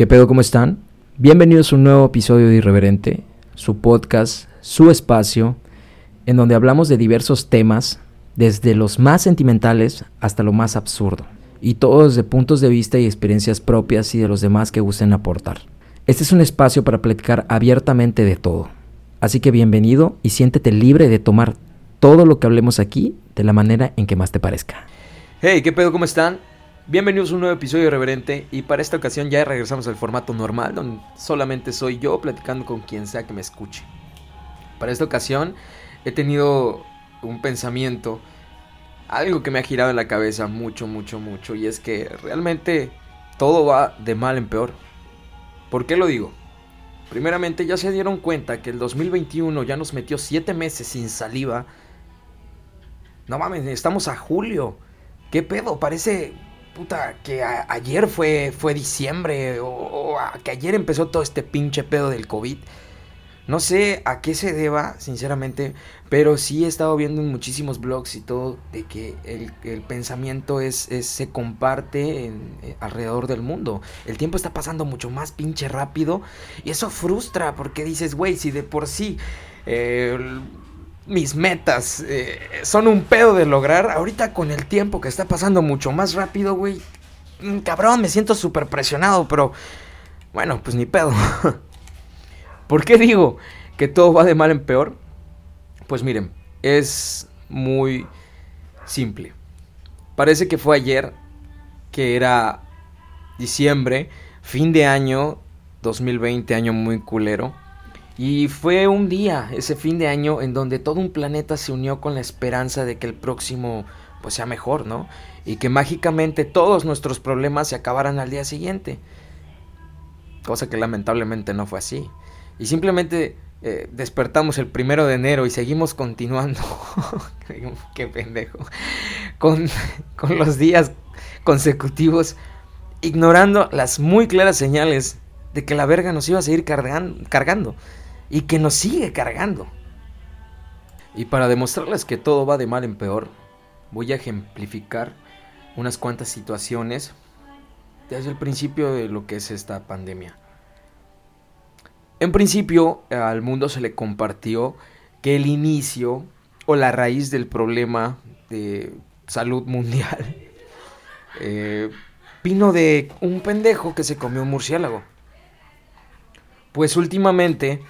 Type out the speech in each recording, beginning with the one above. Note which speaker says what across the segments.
Speaker 1: ¿Qué pedo? ¿Cómo están? Bienvenidos a un nuevo episodio de Irreverente, su podcast, su espacio, en donde hablamos de diversos temas, desde los más sentimentales hasta lo más absurdo, y todo desde puntos de vista y experiencias propias y de los demás que gusten aportar. Este es un espacio para platicar abiertamente de todo. Así que bienvenido y siéntete libre de tomar todo lo que hablemos aquí de la manera en que más te parezca.
Speaker 2: Hey, ¿qué pedo? ¿Cómo están? Bienvenidos a un nuevo episodio Irreverente y para esta ocasión ya regresamos al formato normal donde solamente soy yo platicando con quien sea que me escuche. Para esta ocasión he tenido un pensamiento, algo que me ha girado en la cabeza mucho, mucho, mucho y es que realmente todo va de mal en peor. ¿Por qué lo digo? Primeramente ya se dieron cuenta que el 2021 ya nos metió 7 meses sin saliva. No mames, estamos a julio. ¿Qué pedo? Parece puta, que ayer fue, fue diciembre o, que ayer empezó todo este pinche pedo del COVID. No sé a qué se deba, sinceramente, pero sí he estado viendo en muchísimos blogs y todo de que el, pensamiento es, se comparte en, eh, alrededor del mundo. El tiempo está pasando mucho más pinche rápido y eso frustra porque dices, güey, si de por sí eh, mis metas eh, son un pedo de lograr. Ahorita con el tiempo que está pasando mucho más rápido, güey. Mm, cabrón, me siento súper presionado, pero bueno, pues ni pedo. ¿Por qué digo que todo va de mal en peor? Pues miren, es muy simple. Parece que fue ayer, que era diciembre, fin de año 2020, año muy culero. Y fue un día, ese fin de año, en donde todo un planeta se unió con la esperanza de que el próximo pues sea mejor, ¿no? Y que mágicamente todos nuestros problemas se acabaran al día siguiente. Cosa que lamentablemente no fue así. Y simplemente eh, despertamos el primero de enero y seguimos continuando. Qué pendejo. Con, con los días consecutivos, ignorando las muy claras señales de que la verga nos iba a seguir cargando y que nos sigue cargando. Y para demostrarles que todo va de mal en peor, voy a ejemplificar unas cuantas situaciones desde el principio de lo que es esta pandemia. En principio al mundo se le compartió que el inicio o la raíz del problema de salud mundial eh, vino de un pendejo que se comió un murciélago. Pues últimamente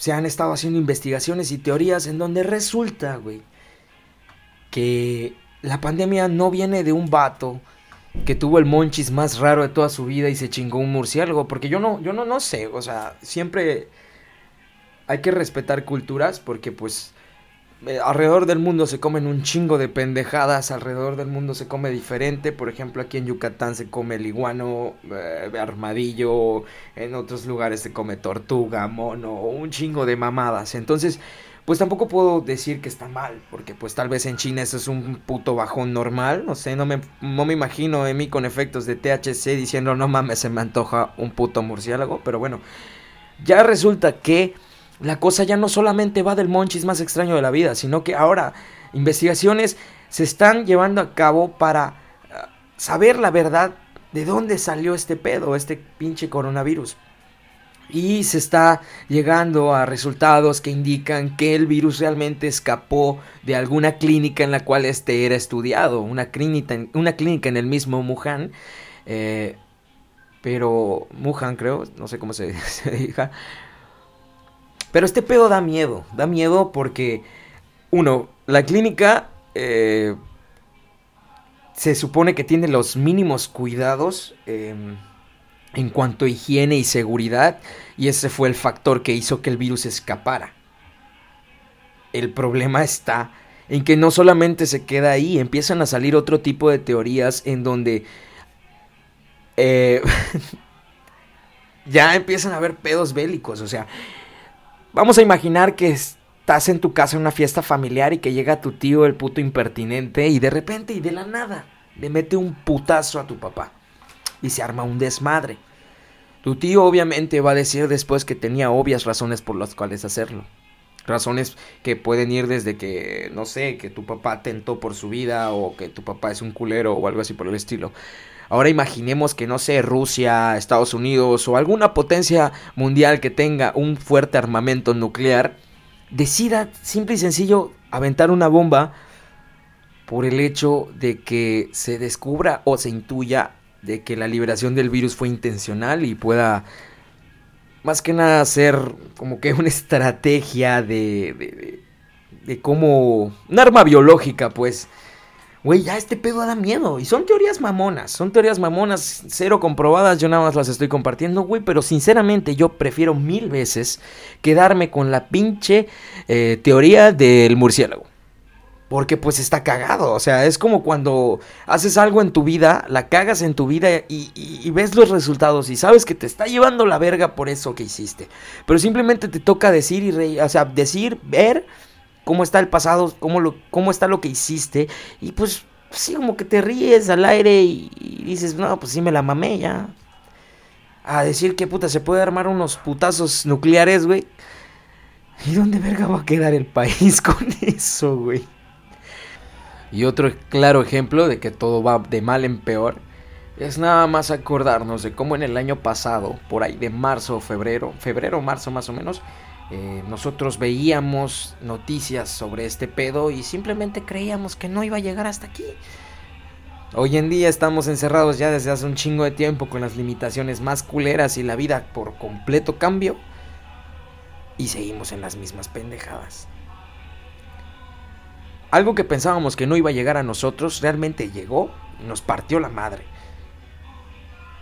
Speaker 2: se han estado haciendo investigaciones y teorías en donde resulta, güey, que la pandemia no viene de un vato que tuvo el monchis más raro de toda su vida y se chingó un murciélago, porque yo no, yo no, no sé, o sea, siempre hay que respetar culturas porque pues alrededor del mundo se comen un chingo de pendejadas, alrededor del mundo se come diferente, por ejemplo aquí en Yucatán se come el iguano, eh, armadillo, en otros lugares se come tortuga, mono, un chingo de mamadas, entonces pues tampoco puedo decir que está mal, porque pues tal vez en China eso es un puto bajón normal, no sé, no me, no me imagino en mí con efectos de THC diciendo no mames se me antoja un puto murciélago, pero bueno, ya resulta que la cosa ya no solamente va del monchis más extraño de la vida, sino que ahora investigaciones se están llevando a cabo para eh, saber la verdad de dónde salió este pedo, este pinche coronavirus. Y se está llegando a resultados que indican que el virus realmente escapó de alguna clínica en la cual este era estudiado, una clínica, una clínica en el mismo Wuhan. Eh, pero Wuhan creo, no sé cómo se, se diga, pero este pedo da miedo, da miedo porque, uno, la clínica eh, se supone que tiene los mínimos cuidados em, en cuanto a higiene y seguridad, y ese fue el factor que hizo que el virus escapara. El problema está en que no solamente se queda ahí, empiezan a salir otro tipo de teorías en donde... Eh, ya empiezan a haber pedos bélicos, o sea, Vamos a imaginar que estás en tu casa en una fiesta familiar y que llega tu tío, el puto impertinente, y de repente y de la nada le mete un putazo a tu papá. Y se arma un desmadre. Tu tío obviamente va a decir después que tenía obvias razones por las cuales hacerlo. Razones que pueden ir desde que, no sé, que tu papá tentó por su vida o que tu papá es un culero o algo así por el estilo. Ahora imaginemos que, no sé, Rusia, Estados Unidos o alguna potencia mundial que tenga un fuerte armamento nuclear, decida simple y sencillo aventar una bomba por el hecho de que se descubra o se intuya de que la liberación del virus fue intencional y pueda más que nada ser como que una estrategia de, de, de, cómo... Un arma biológica, pues. Güey, ya este pedo da miedo. Y son teorías mamonas. Son teorías mamonas, cero comprobadas. Yo nada más las estoy compartiendo, güey. Pero sinceramente yo prefiero mil veces quedarme con la pinche eh, teoría del murciélago. Porque pues está cagado. O sea, es como cuando haces algo en tu vida, la cagas en tu vida y, ves los resultados y sabes que te está llevando la verga por eso que hiciste. Pero simplemente te toca decir y reír, o sea, decir, ver cómo está el pasado, cómo, lo, cómo está lo que hiciste. Y pues sí, como que te ríes al aire y, dices, no, pues sí me la mamé ya. A decir que puta, se puede armar unos putazos nucleares, güey. ¿Y dónde verga va a quedar el país con eso, güey? Y otro claro ejemplo de que todo va de mal en peor es nada más acordarnos de cómo en el año pasado, por ahí de marzo o febrero, febrero marzo más o menos, eh, nosotros veíamos noticias sobre este pedo y simplemente creíamos que no iba a llegar hasta aquí. Hoy en día estamos encerrados ya desde hace un chingo de tiempo con las limitaciones más culeras y la vida por completo cambio. Y seguimos en las mismas pendejadas. Algo que pensábamos que no iba a llegar a nosotros realmente llegó y nos partió la madre.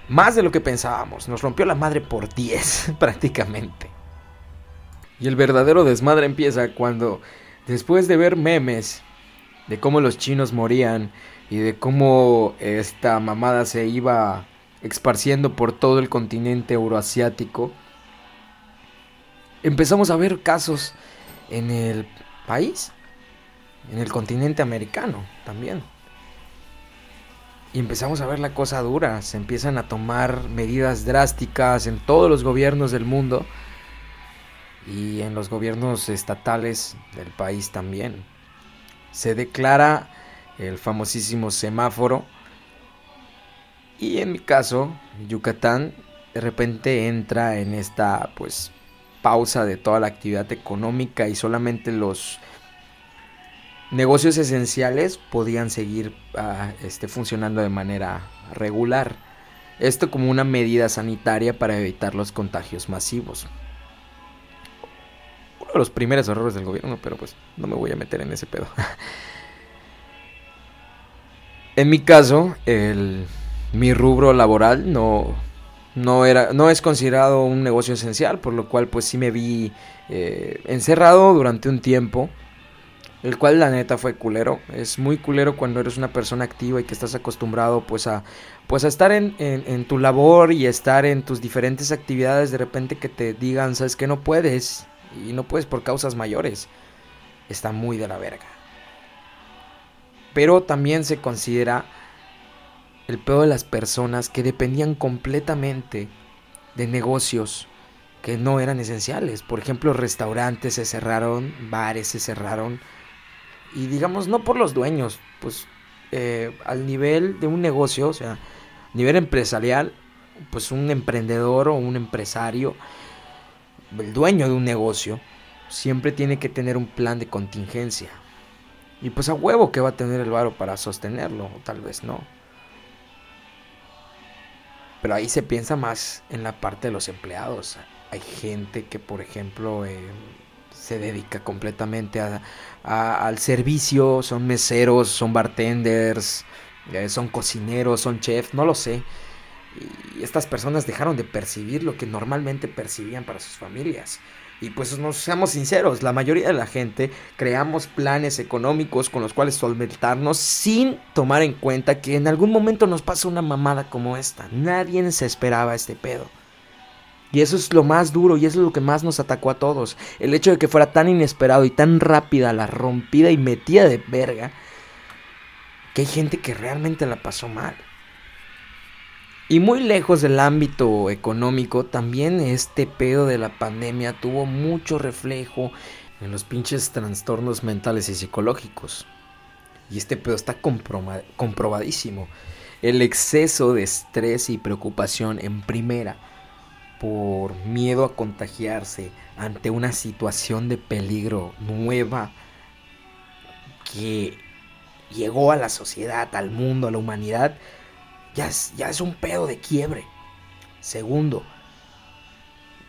Speaker 2: Más de lo que pensábamos, nos rompió la madre por 10 prácticamente. Y el verdadero desmadre empieza cuando, después de ver memes de cómo los chinos morían y de cómo esta mamada se iba esparciendo por todo el continente euroasiático, empezamos a ver casos en el país en el continente americano también. Y empezamos a ver la cosa dura, se empiezan a tomar medidas drásticas en todos los gobiernos del mundo y en los gobiernos estatales del país también. Se declara el famosísimo semáforo y en mi caso, Yucatán de repente entra en esta pues pausa de toda la actividad económica y solamente los negocios esenciales podían seguir ah, este, funcionando de manera regular. Esto como una medida sanitaria para evitar los contagios masivos. Los primeros errores del gobierno, pero pues no me voy a meter en ese pedo. en mi caso, mi rubro laboral no, no, era, no es considerado un negocio esencial, por lo cual pues sí me vi eh, encerrado durante un tiempo el cual la neta fue culero. Es muy culero cuando eres una persona activa y que estás acostumbrado pues a, pues a estar en, en, tu labor y estar en tus diferentes actividades. De repente que te digan, sabes que no puedes y no puedes por causas mayores. Está muy de la verga. Pero también se considera el peor de las personas que dependían completamente de negocios que no eran esenciales. Por ejemplo, restaurantes se cerraron, bares se cerraron y digamos no por los dueños, pues eh, al nivel de un negocio, o sea, nivel empresarial, pues un emprendedor o un empresario, el dueño de un negocio, siempre tiene que tener un plan de contingencia. Y pues a huevo que va a tener el varo para sostenerlo, o tal vez no. Pero ahí se piensa más en la parte de los empleados. Hay gente que, por ejemplo, eh, se dedica completamente a, al servicio, son meseros, son bartenders, eh, son cocineros, son chefs, no lo sé. Y estas personas dejaron de percibir lo que normalmente percibían para sus familias. Y pues nos seamos sinceros, la mayoría de la gente creamos planes económicos con los cuales solventarnos sin tomar en cuenta que en algún momento nos pasa una mamada como esta. Nadie se esperaba este pedo. Y eso es lo más duro y eso es lo que más nos atacó a todos. El hecho de que fuera tan inesperado y tan rápida la rompida y metida de verga. Que hay gente que realmente la pasó mal. Y muy lejos del ámbito económico, también este pedo de la pandemia tuvo mucho reflejo en los pinches trastornos mentales y psicológicos. Y este pedo está comprobadísimo. el exceso de estrés y preocupación en primera por miedo a contagiarse ante una situación de peligro nueva que llegó a la sociedad, al mundo, a la humanidad, ya es, ya es un pedo de quiebre. Segundo,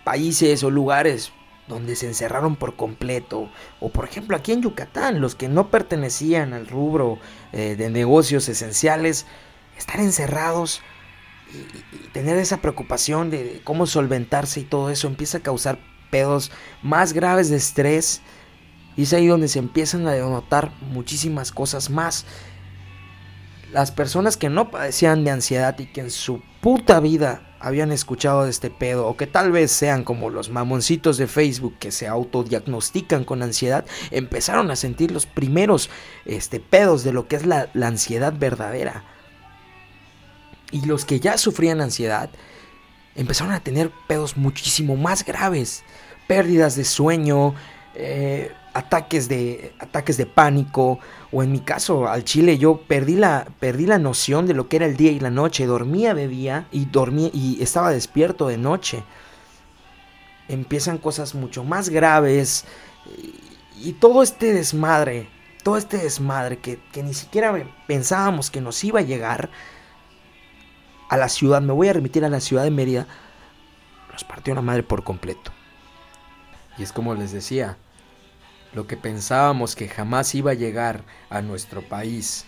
Speaker 2: países o lugares donde se encerraron por completo, o por ejemplo aquí en Yucatán, los que no pertenecían al rubro eh, de negocios esenciales, estar encerrados y, tener esa preocupación de cómo solventarse y todo eso empieza a causar pedos más graves de estrés, y es ahí donde se empiezan a notar muchísimas cosas más. Las personas que no padecían de ansiedad y que en su puta vida habían escuchado de este pedo o que tal vez sean como los mamoncitos de Facebook que se autodiagnostican con ansiedad, empezaron a sentir los primeros este, pedos de lo que es la, ansiedad verdadera. Y los que ya sufrían ansiedad empezaron a tener pedos muchísimo más graves, pérdidas de sueño, eh, ataques de, ataques de pánico, o en mi caso, al chile, yo perdí la, perdí la noción de lo que era el día y la noche. Dormía de día y dormía y estaba despierto de noche. Empiezan cosas mucho más graves. Y, todo este desmadre, todo este desmadre que, que ni siquiera pensábamos que nos iba a llegar a la ciudad, me voy a remitir a la ciudad de Mérida, nos partió la madre por completo. Y es como les decía, lo que pensábamos que jamás iba a llegar a nuestro país,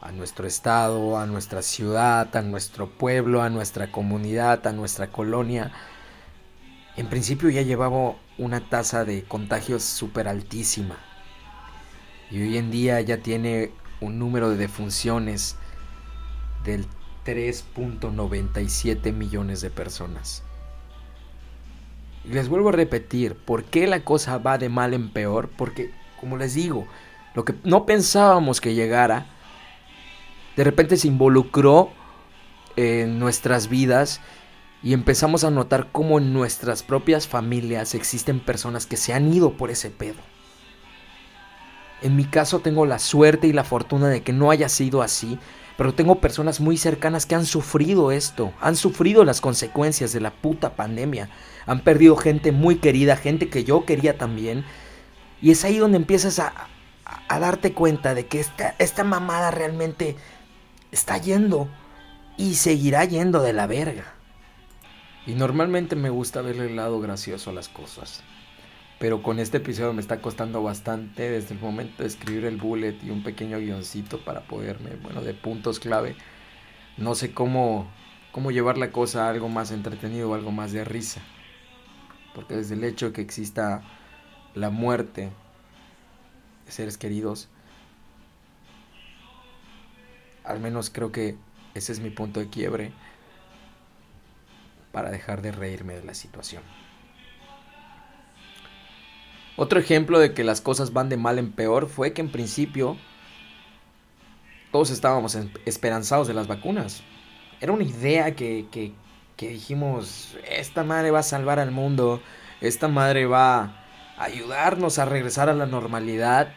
Speaker 2: a nuestro estado, a nuestra ciudad, a nuestro pueblo, a nuestra comunidad, a nuestra colonia, en principio ya llevaba una tasa de contagios súper altísima. Y hoy en día ya tiene un número de defunciones del 3.97 millones de personas. Les vuelvo a repetir, ¿por qué la cosa va de mal en peor? Porque, como les digo, lo que no pensábamos que llegara, de repente se involucró en nuestras vidas y empezamos a notar cómo en nuestras propias familias existen personas que se han ido por ese pedo. En mi caso tengo la suerte y la fortuna de que no haya sido así, pero tengo personas muy cercanas que han sufrido esto, han sufrido las consecuencias de la puta pandemia, han perdido gente muy querida, gente que yo quería también. Y es ahí donde empiezas a, darte cuenta de que esta, esta mamada realmente está yendo y seguirá yendo de la verga. Y normalmente me gusta verle el lado gracioso a las cosas. Pero con este episodio me está costando bastante desde el momento de escribir el bullet y un pequeño guioncito para poderme, bueno, de puntos clave. No sé cómo, cómo llevar la cosa a algo más entretenido algo más de risa. Porque desde el hecho de que exista la muerte de seres queridos, al menos creo que ese es mi punto de quiebre para dejar de reírme de la situación. Otro ejemplo de que las cosas van de mal en peor fue que en principio todos estábamos esperanzados de las vacunas. Era una idea que, que, que dijimos, esta madre va a salvar al mundo, esta madre va a ayudarnos a regresar a la normalidad.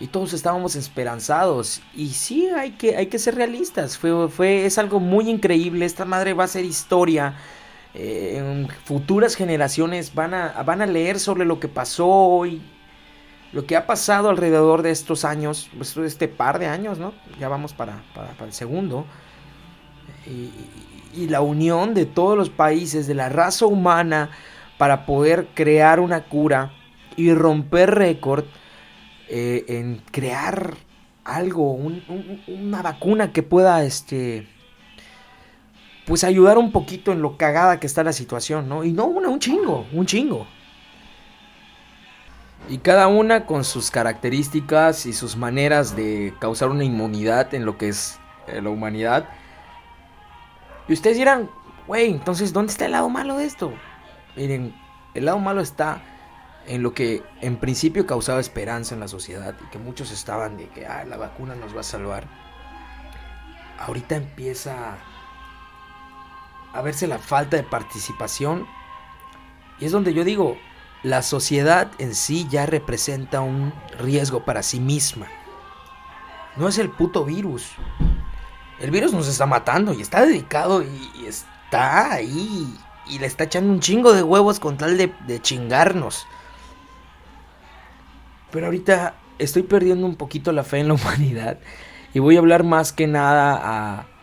Speaker 2: Y todos estábamos esperanzados. Y sí, hay que, hay que ser realistas. Fue, fue, es algo muy increíble. Esta madre va a ser historia. Eh, futuras generaciones van a, van a leer sobre lo que pasó hoy, lo que ha pasado alrededor de estos años, pues, este par de años, ¿no? Ya vamos para, el segundo. Y, la unión de todos los países, de la raza humana, para poder crear una cura y romper récord eh, en crear algo, una vacuna que pueda, este, pues ayudar un poquito en lo cagada que está la situación, ¿no? Y no una, un chingo, un chingo. Y cada una con sus características y sus maneras de causar una inmunidad en lo que es eh, la humanidad. Y ustedes dirán, güey, entonces, ¿dónde está el lado malo de esto? Miren, el lado malo está en lo que en principio causaba esperanza en la sociedad y que muchos estaban de que ah, la vacuna nos va a salvar. Ahorita empieza a verse la falta de participación. Y es donde yo digo, la sociedad en sí ya representa un riesgo para sí misma. No es el puto virus. El virus nos está matando y está dedicado y, está ahí y le está echando un chingo de huevos con tal de, de chingarnos. Pero ahorita estoy perdiendo un poquito la fe en la humanidad y voy a hablar más que nada a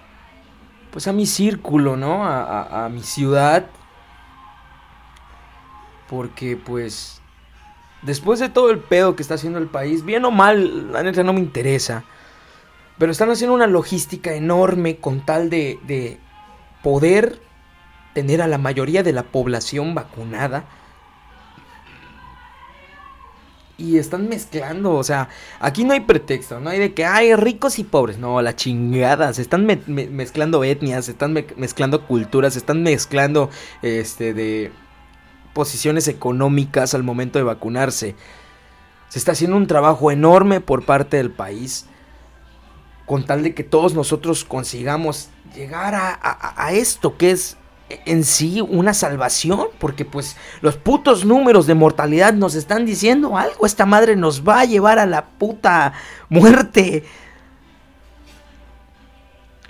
Speaker 2: pues a mi círculo, ¿no? A, mi ciudad. Porque pues después de todo el pedo que está haciendo el país, bien o mal, la neta no me interesa. Pero están haciendo una logística enorme con tal de, de poder tener a la mayoría de la población vacunada y están mezclando, o sea, aquí no hay pretexto, no hay de que hay ricos y pobres, no, la chingada, se están mezclando etnias, se están mezclando culturas, se están mezclando este de posiciones económicas al momento de vacunarse. Se está haciendo un trabajo enorme por parte del país con tal de que todos nosotros consigamos llegar a esto que es en sí una salvación, porque pues los putos números de mortalidad nos están diciendo algo, esta madre nos va a llevar a la puta muerte.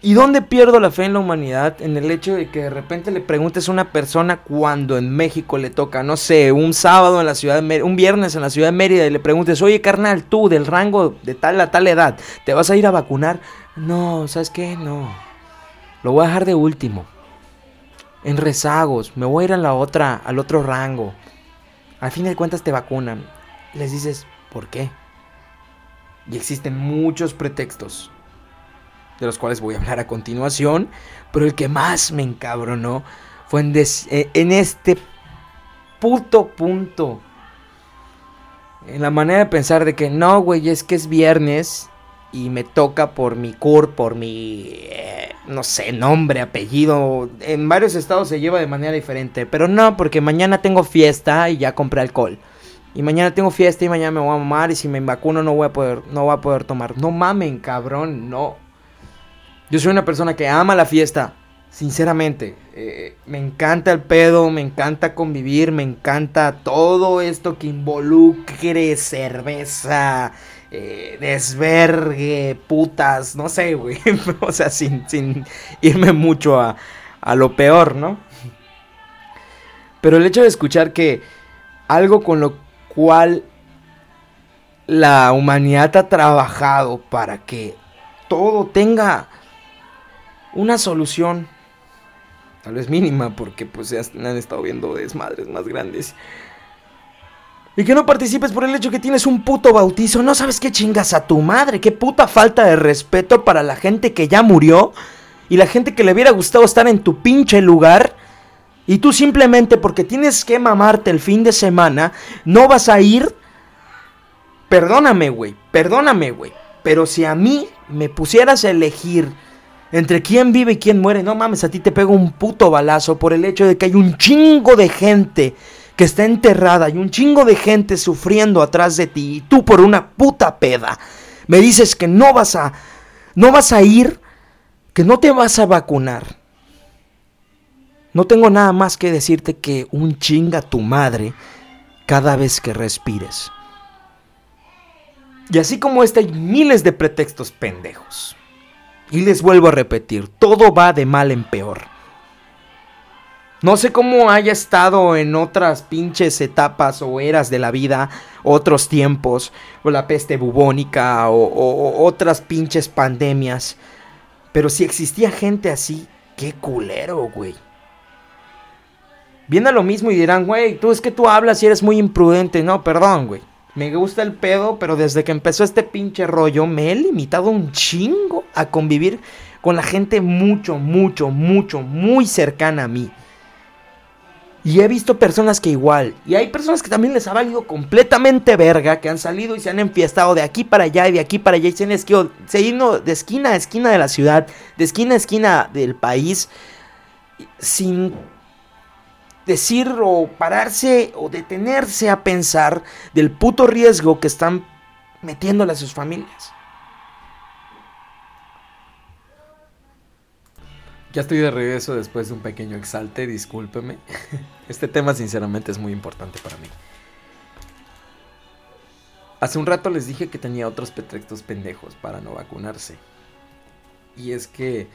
Speaker 2: ¿Y dónde pierdo la fe en la humanidad? En el hecho de que de repente le preguntes a una persona cuando en México le toca, no sé, un sábado en la ciudad de Mérida, un viernes en la ciudad de Mérida y le preguntes, oye carnal, tú del rango de tal a tal edad, ¿te vas a ir a vacunar? No, ¿sabes qué? No. Lo voy a dejar de último en rezagos, me voy a ir a la otra, al otro rango. Al fin de cuentas te vacunan. Les dices, ¿por qué? Y existen muchos pretextos, de los cuales voy a hablar a continuación, pero el que más me encabronó fue en, eh, en este puto punto. En la manera de pensar de que no, güey, es que es viernes y me toca por mi cur, por mi, eh, no sé, nombre, apellido. En varios estados se lleva de manera diferente, pero no, porque mañana tengo fiesta y ya compré alcohol. Y mañana tengo fiesta y mañana me voy a mamar y si me vacuno no voy a poder, no voy a poder tomar. No mamen, cabrón, no. Yo soy una persona que ama la fiesta, sinceramente. Eh, me encanta el pedo, me encanta convivir, me encanta todo esto que involucre cerveza, eh, desvergue, putas, no sé, güey. o sea, sin, sin irme mucho a, a lo peor, ¿no? Pero el hecho de escuchar que algo con lo cual la humanidad ha trabajado para que todo tenga una solución, tal vez mínima, porque pues han estado viendo desmadres más grandes. Y que no participes por el hecho que tienes un puto bautizo. No sabes qué chingas a tu madre. Qué puta falta de respeto para la gente que ya murió. Y la gente que le hubiera gustado estar en tu pinche lugar. Y tú simplemente porque tienes que mamarte el fin de semana. No vas a ir. Perdóname, güey. Perdóname, güey. Pero si a mí me pusieras a elegir entre quién vive y quién muere. No mames, a ti te pego un puto balazo por el hecho de que hay un chingo de gente que está enterrada y un chingo de gente sufriendo atrás de ti y tú por una puta peda me dices que no vas a no vas a ir, que no te vas a vacunar. No tengo nada más que decirte que un chinga tu madre cada vez que respires. Y así como este hay miles de pretextos pendejos. Y les vuelvo a repetir, todo va de mal en peor. No sé cómo haya estado en otras pinches etapas o eras de la vida, otros tiempos, o la peste bubónica, o, otras pinches pandemias. Pero si existía gente así, qué culero, güey. Viene lo mismo y dirán, güey, tú es que tú hablas y eres muy imprudente. No, perdón, güey. Me gusta el pedo, pero desde que empezó este pinche rollo me he limitado un chingo a convivir con la gente mucho, mucho, mucho, muy cercana a mí. Y he visto personas que igual. Y hay personas que también les ha valido completamente verga. Que han salido y se han enfiestado de aquí para allá y de aquí para allá. Y se han esquido, se ido de esquina a esquina de la ciudad. De esquina a esquina del país. Sin decir o pararse o detenerse a pensar del puto riesgo que están metiéndole a sus familias. Ya estoy de regreso después de un pequeño exalte, discúlpeme. Este tema sinceramente es muy importante para mí. Hace un rato les dije que tenía otros pretextos pendejos para no vacunarse. Y es que,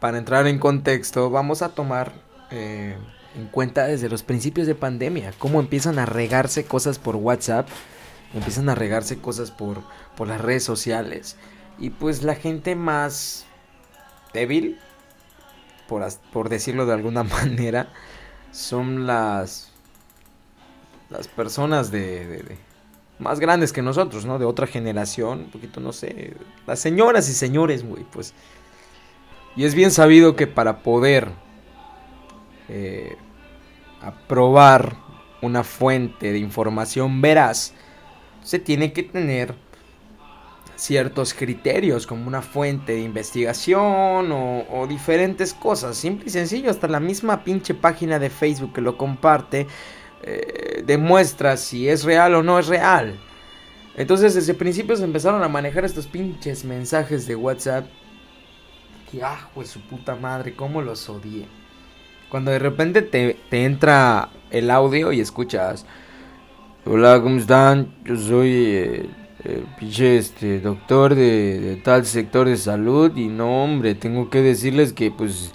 Speaker 2: para entrar en contexto, vamos a tomar eh, en cuenta desde los principios de pandemia, cómo empiezan a regarse cosas por WhatsApp, empiezan a regarse cosas por, por las redes sociales. Y pues la gente más débil, por, por decirlo de alguna manera, son las, las personas de, más grandes que nosotros, ¿no? De otra generación, un poquito, no sé, las señoras y señores, güey, pues. Y es bien sabido que para poder eh, aprobar una fuente de información veraz, se tiene que tener ciertos criterios como una fuente de investigación o, diferentes cosas. Simple y sencillo, hasta la misma pinche página de Facebook que lo comparte eh, demuestra si es real o no es real. Entonces desde principio se empezaron a manejar estos pinches mensajes de WhatsApp. Que ah, pues su puta madre, cómo los odié. Cuando de repente te, entra el audio y escuchas. Hola, ¿cómo están? Yo soy eh, eh, este, doctor de, tal sector de salud y no, hombre, tengo que decirles que pues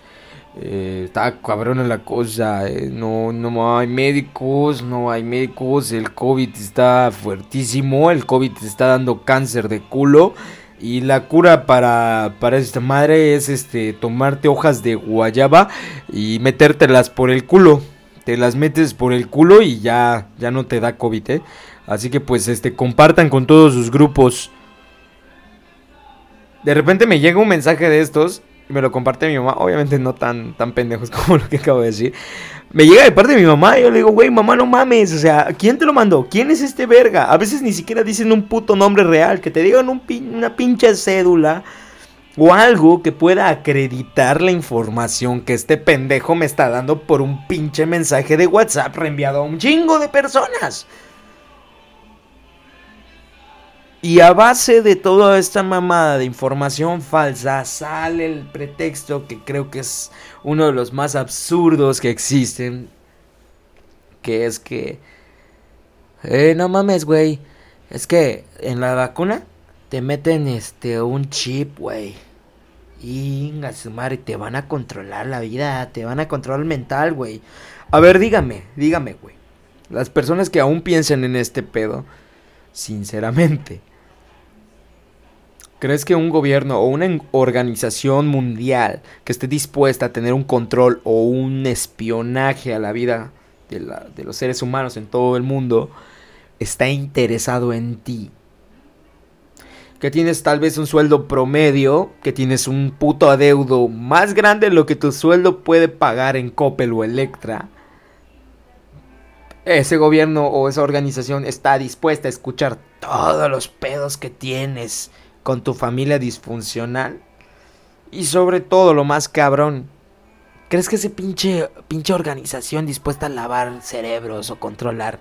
Speaker 2: eh, está cabrona la cosa, eh, no, no hay médicos, no hay médicos, el COVID está fuertísimo, el COVID está dando cáncer de culo y la cura para, para esta madre es este tomarte hojas de guayaba y metértelas por el culo. Te las metes por el culo y ya, ya no te da COVID, ¿eh? Así que pues este compartan con todos sus grupos. De repente me llega un mensaje de estos y me lo comparte mi mamá, obviamente no tan tan pendejos como lo que acabo de decir. Me llega de parte de mi mamá y yo le digo, güey, mamá, no mames. O sea, ¿quién te lo mandó? ¿Quién es este verga? A veces ni siquiera dicen un puto nombre real. Que te digan un una pinche cédula o algo que pueda acreditar la información que este pendejo me está dando por un pinche mensaje de WhatsApp reenviado a un chingo de personas. Y a base de toda esta mamada de información falsa sale el pretexto que creo que es uno de los más absurdos que existen. Que es que... Eh, no mames, güey. Es que en la vacuna te meten este un chip, güey. Y su madre, te van a controlar la vida, te van a controlar mental, güey. A ver, dígame, dígame, güey. Las personas que aún piensan en este pedo, sinceramente, ¿Crees que un gobierno o una organización mundial que esté dispuesta a tener un control o un espionaje a la vida de, de, los seres humanos en todo el mundo está interesado en ti? Que tienes tal vez un sueldo promedio, que tienes un puto adeudo más grande de lo que tu sueldo puede pagar en Coppel o Electra. Ese gobierno o esa organización está dispuesta a escuchar todos los pedos que tienes con tu familia disfuncional. Y sobre todo, lo más cabrón, ¿crees que ese pinche, pinche organización dispuesta a lavar cerebros o controlar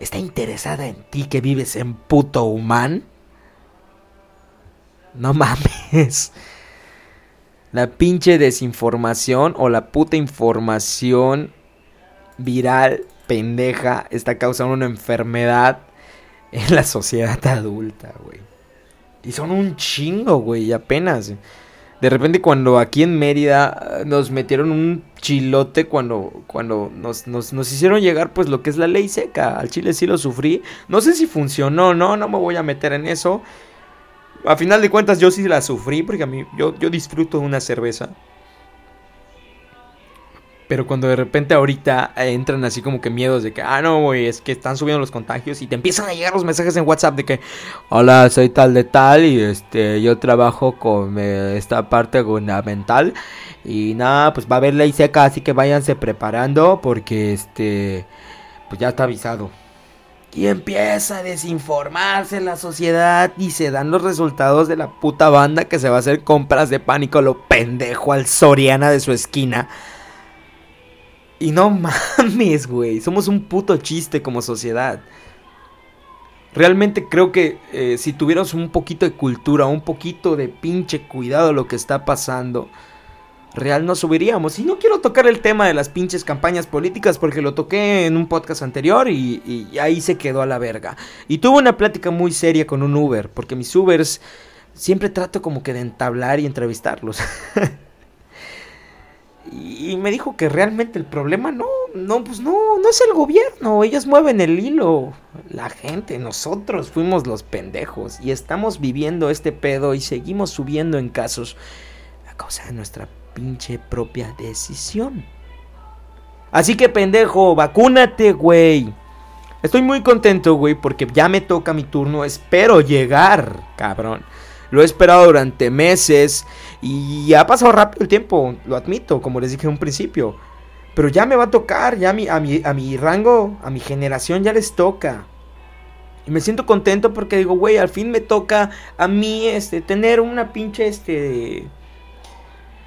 Speaker 2: está interesada en ti que vives en puto humano? No mames. La pinche desinformación o la puta información viral pendeja está causando una enfermedad en la sociedad adulta, güey. Y son un chingo, güey, apenas. De repente cuando aquí en Mérida eh, nos metieron un chilote cuando, cuando nos, nos, nos, hicieron llegar pues lo que es la ley seca. Al chile sí lo sufrí. No sé si funcionó, no, no me voy a meter en eso. A final de cuentas yo sí la sufrí porque a mí yo, yo disfruto de una cerveza. Pero cuando de repente ahorita entran así como que miedos de que, ah, no, güey, es que están subiendo los contagios y te empiezan a llegar los mensajes en WhatsApp de que, hola, soy tal de tal y este, yo trabajo con eh, esta parte gubernamental y nada, pues va a haber ley seca, así que váyanse preparando porque este, pues ya está avisado. Y empieza a desinformarse la sociedad y se dan los resultados de la puta banda que se va a hacer compras de pánico, lo pendejo al Soriana de su esquina y no mames, güey. Somos un puto chiste como sociedad. Realmente creo que eh, si tuviéramos un poquito de cultura, un poquito de pinche cuidado de lo que está pasando, real no subiríamos. Y no quiero tocar el tema de las pinches campañas políticas porque lo toqué en un podcast anterior y, y ahí se quedó a la verga. Y tuve una plática muy seria con un Uber, porque mis Ubers siempre trato como que de entablar y entrevistarlos. y me dijo que realmente el problema no, no, pues no, no es el gobierno, ellos mueven el hilo, la gente, nosotros fuimos los pendejos y estamos viviendo este pedo y seguimos subiendo en casos a causa de nuestra pinche propia decisión. Así que pendejo, vacúnate, güey. Estoy muy contento, güey, porque ya me toca mi turno. Espero llegar, cabrón. Lo he esperado durante meses y ha pasado rápido el tiempo, lo admito, como les dije en un principio. Pero ya me va a tocar, ya a mi, a mi, a mi rango, a mi generación ya les toca. Y me siento contento porque digo, güey, al fin me toca a mí este, tener una pinche este,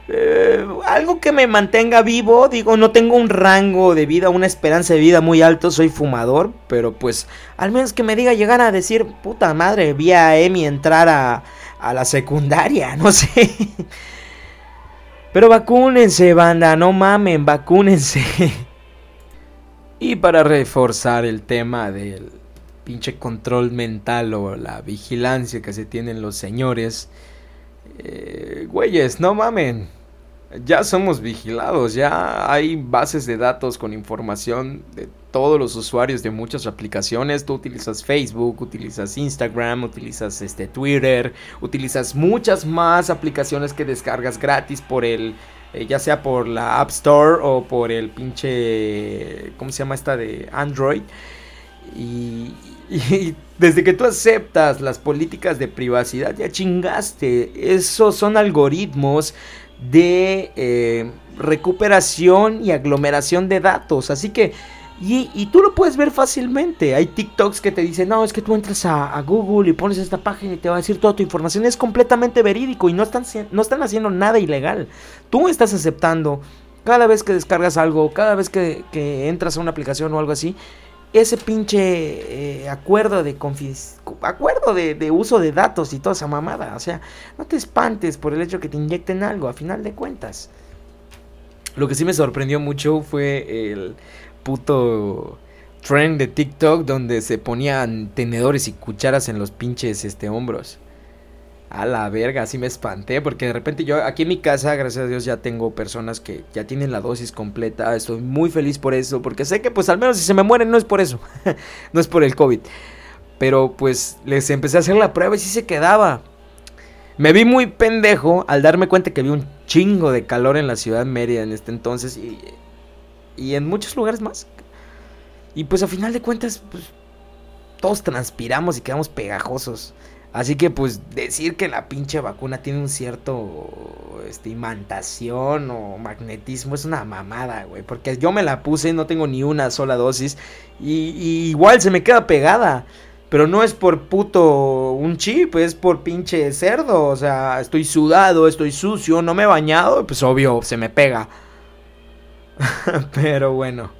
Speaker 2: eh, algo que me mantenga vivo. Digo, no tengo un rango de vida, una esperanza de vida muy alto. Soy fumador. Pero pues, al menos que me diga llegar a decir, puta madre, vi a Emi entrar a, a la secundaria. No sé. Pero vacúnense, banda. No mamen, vacúnense. Y para reforzar el tema del pinche control mental o la vigilancia que se tienen los señores. Eh, güeyes, no mamen ya somos vigilados, ya hay bases de datos con información de todos los usuarios de muchas aplicaciones. Tú utilizas Facebook, utilizas Instagram, utilizas este Twitter, utilizas muchas más aplicaciones que descargas gratis por el eh, ya sea por la App Store o por el pinche ¿cómo se llama esta de Android? Y, desde que tú aceptas las políticas de privacidad, ya chingaste. Esos son algoritmos de eh, recuperación y aglomeración de datos. Así que, y, tú lo puedes ver fácilmente. Hay TikToks que te dicen, no, es que tú entras a, Google y pones esta página y te va a decir toda tu información. Es completamente verídico y no están, no están haciendo nada ilegal. Tú estás aceptando cada vez que descargas algo, cada vez que, entras a una aplicación o algo así, ese pinche eh, acuerdo de acuerdo de, uso de datos y toda esa mamada. O sea, no te espantes por el hecho que te inyecten algo, a final de cuentas. Lo que sí me sorprendió mucho fue el puto trend de TikTok donde se ponían tenedores y cucharas en los pinches este hombros. A la verga, así me espanté porque de repente yo aquí en mi casa, gracias a Dios, ya tengo personas que ya tienen la dosis completa. Estoy muy feliz por eso porque sé que pues al menos si se me mueren no es por eso, no es por el COVID. Pero pues les empecé a hacer la prueba y sí se quedaba. Me vi muy pendejo al darme cuenta que había un chingo de calor en la ciudad Mérida en este entonces y, y en muchos lugares más. Y pues a final de cuentas, pues, todos transpiramos y quedamos pegajosos. Así que pues decir que la pinche vacuna tiene un cierto este, imantación o magnetismo es una mamada, güey. Porque yo me la puse, no tengo ni una sola dosis y, igual se me queda pegada. Pero no es por puto un chip, es por pinche cerdo. O sea, estoy sudado, estoy sucio, no me he bañado, pues obvio, se me pega. Pero bueno.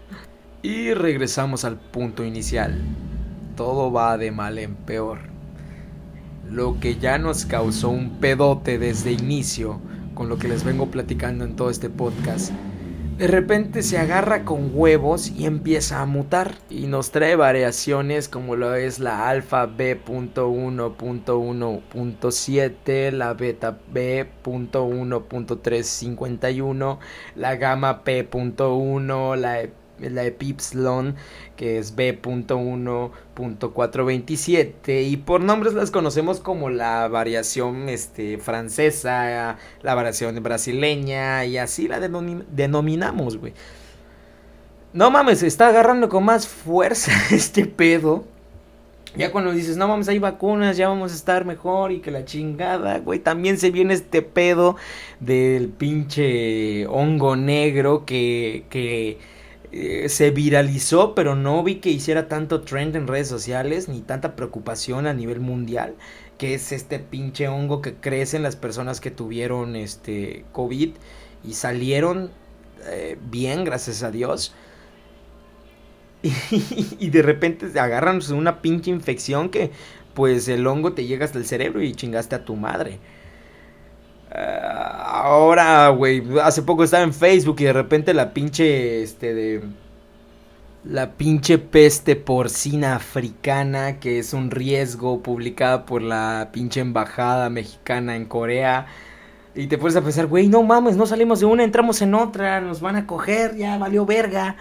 Speaker 2: Y regresamos al punto inicial. Todo va de mal en peor lo que ya nos causó un pedote desde inicio, con lo que les vengo platicando en todo este podcast, de repente se agarra con huevos y empieza a mutar. Y nos trae variaciones como lo es la alfa B.1.1.7, la beta B.1.351, la gamma P.1, la la Epsilon, que es B.1.427, y por nombres las conocemos como la variación este, francesa, la variación brasileña, y así la denominamos, güey. No mames, está agarrando con más fuerza este pedo. Ya cuando dices, no mames, hay vacunas, ya vamos a estar mejor y que la chingada, güey. También se viene este pedo del pinche hongo negro que, que eh, se viralizó, pero no vi que hiciera tanto trend en redes sociales, ni tanta preocupación a nivel mundial, que es este pinche hongo que crece en las personas que tuvieron este COVID y salieron eh, bien, gracias a Dios. Y, de repente agarran una pinche infección que pues el hongo te llega hasta el cerebro y chingaste a tu madre. Ah, ahora, güey, hace poco estaba en Facebook y de repente la pinche, este, de... la pinche peste porcina africana, que es un riesgo publicada por la pinche embajada mexicana en Corea. Y te puedes a pensar, güey, no mames, no salimos de una, entramos en otra, nos van a coger, ya valió verga.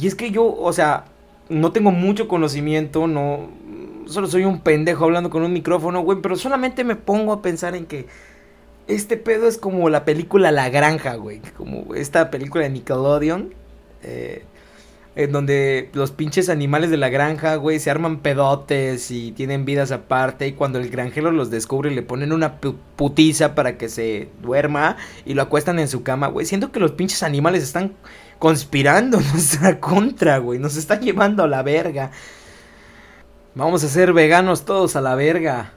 Speaker 2: Y es que yo, o sea, no tengo mucho conocimiento, no, solo soy un pendejo hablando con un micrófono, güey, pero solamente me pongo a pensar en que este pedo es como la película La Granja, güey, como esta película de Nickelodeon. Eh, en donde los pinches animales de la granja, güey, se arman pedotes y tienen vidas aparte. Y cuando el granjero los descubre, le ponen una putiza para que se duerma y lo acuestan en su cama, güey. Siento que los pinches animales están conspirando nuestra contra, güey. Nos están llevando a la verga. Vamos a ser veganos todos a la verga.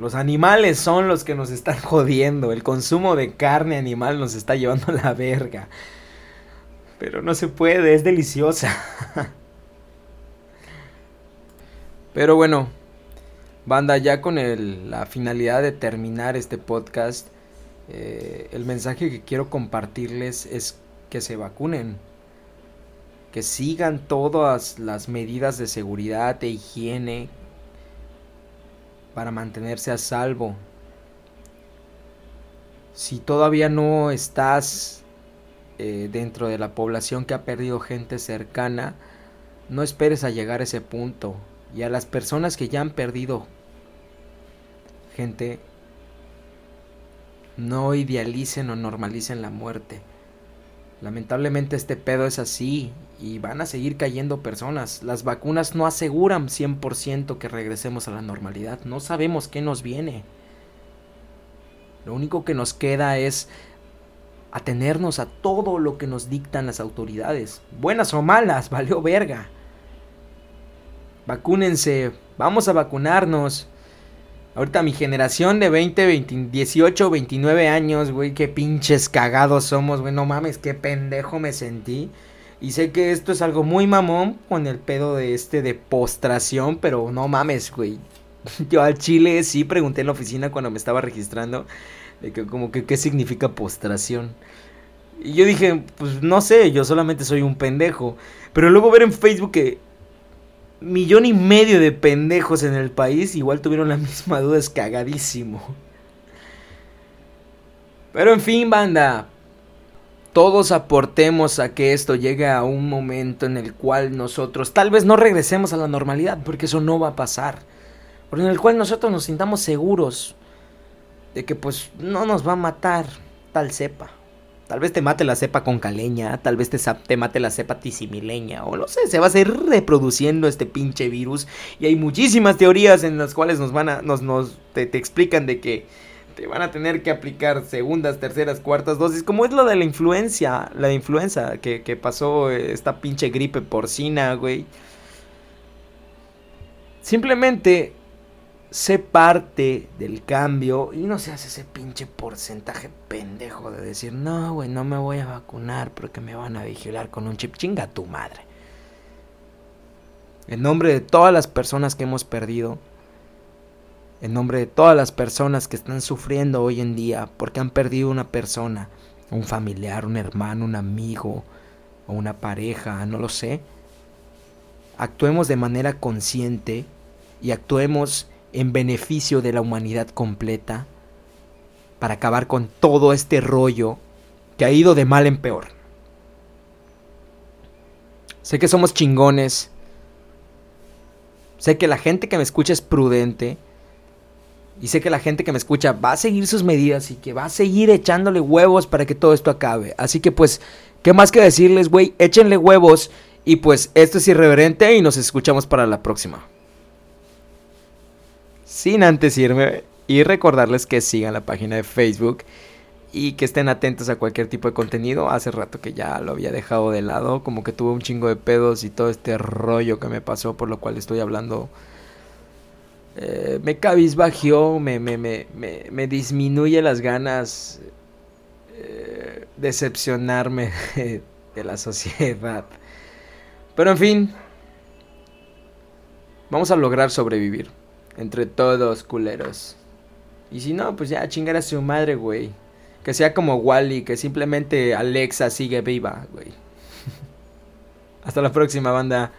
Speaker 2: Los animales son los que nos están jodiendo. El consumo de carne animal nos está llevando a la verga. Pero no se puede, es deliciosa. Pero bueno, banda, ya con la finalidad de terminar este podcast, eh, el mensaje que quiero compartirles es que se vacunen. Que sigan todas las medidas de seguridad e higiene para mantenerse a salvo. Si todavía no estás eh, dentro de la población que ha perdido gente cercana, no esperes a llegar a ese punto. Y a las personas que ya han perdido gente, no idealicen o normalicen la muerte. Lamentablemente este pedo es así y van a seguir cayendo personas. Las vacunas no aseguran 100% que regresemos a la normalidad. No sabemos qué nos viene. Lo único que nos queda es atenernos a todo lo que nos dictan las autoridades, buenas o malas, valió verga. Vacúnense, vamos a vacunarnos. Ahorita mi generación de 20, 18, 29 años, güey, qué pinches cagados somos, güey, no mames, qué pendejo me sentí. Y sé que esto es algo muy mamón con el pedo de este de postración, pero no mames, güey. Yo al chile sí pregunté en la oficina cuando me estaba registrando de que como que qué significa postración. Y yo dije, pues no sé, yo solamente soy un pendejo. Pero luego ver en Facebook que millón y medio de pendejos en el país igual tuvieron la misma duda, es cagadísimo. Pero en fin, banda, todos aportemos a que esto llegue a un momento en el cual nosotros tal vez no regresemos a la normalidad, porque eso no va a pasar. Pero en el cual nosotros nos sintamos seguros de que pues no nos va a matar tal cepa. Tal vez te mate la cepa con caleña, tal vez te, te mate la cepa tisimileña, o no sé, se va a seguir reproduciendo este pinche virus. Y hay muchísimas teorías en las cuales nos van a, nos, nos, te, explican de que te van a tener que aplicar segundas, terceras, cuartas dosis, como es lo de la influencia, la influenza que, que pasó eh, esta pinche gripe porcina, güey. Simplemente sé parte del cambio y no se hace ese pinche porcentaje pendejo de decir, no, güey, no me voy a vacunar porque me van a vigilar con un chip. Chinga tu madre. En nombre de todas las personas que hemos perdido, en nombre de todas las personas que están sufriendo hoy en día porque han perdido una persona, un familiar, un hermano, un amigo o una pareja, no lo sé, actuemos de manera consciente y actuemos en beneficio de la humanidad completa para acabar con todo este rollo que ha ido de mal en peor. Sé que somos chingones. Sé que la gente que me escucha es prudente. Y sé que la gente que me escucha va a seguir sus medidas y que va a seguir echándole huevos para que todo esto acabe. Así que pues, ¿qué más que decirles, güey? Échenle huevos. Y pues, esto es irreverente y nos escuchamos para la próxima sin antes irme y recordarles que sigan la página de Facebook y que estén atentos a cualquier tipo de contenido. Hace rato que ya lo había dejado de lado, como que tuve un chingo de pedos y todo este rollo que me pasó, por lo cual estoy hablando. Eh, me cabizbajió, me, me, me, me, disminuye las ganas eh, decepcionarme de la sociedad. Pero en fin, vamos a lograr sobrevivir. Entre todos, culeros. Y si no, pues ya chingar a su madre, güey. Que sea como Wally, que simplemente Alexa sigue viva, güey. Hasta la próxima, banda.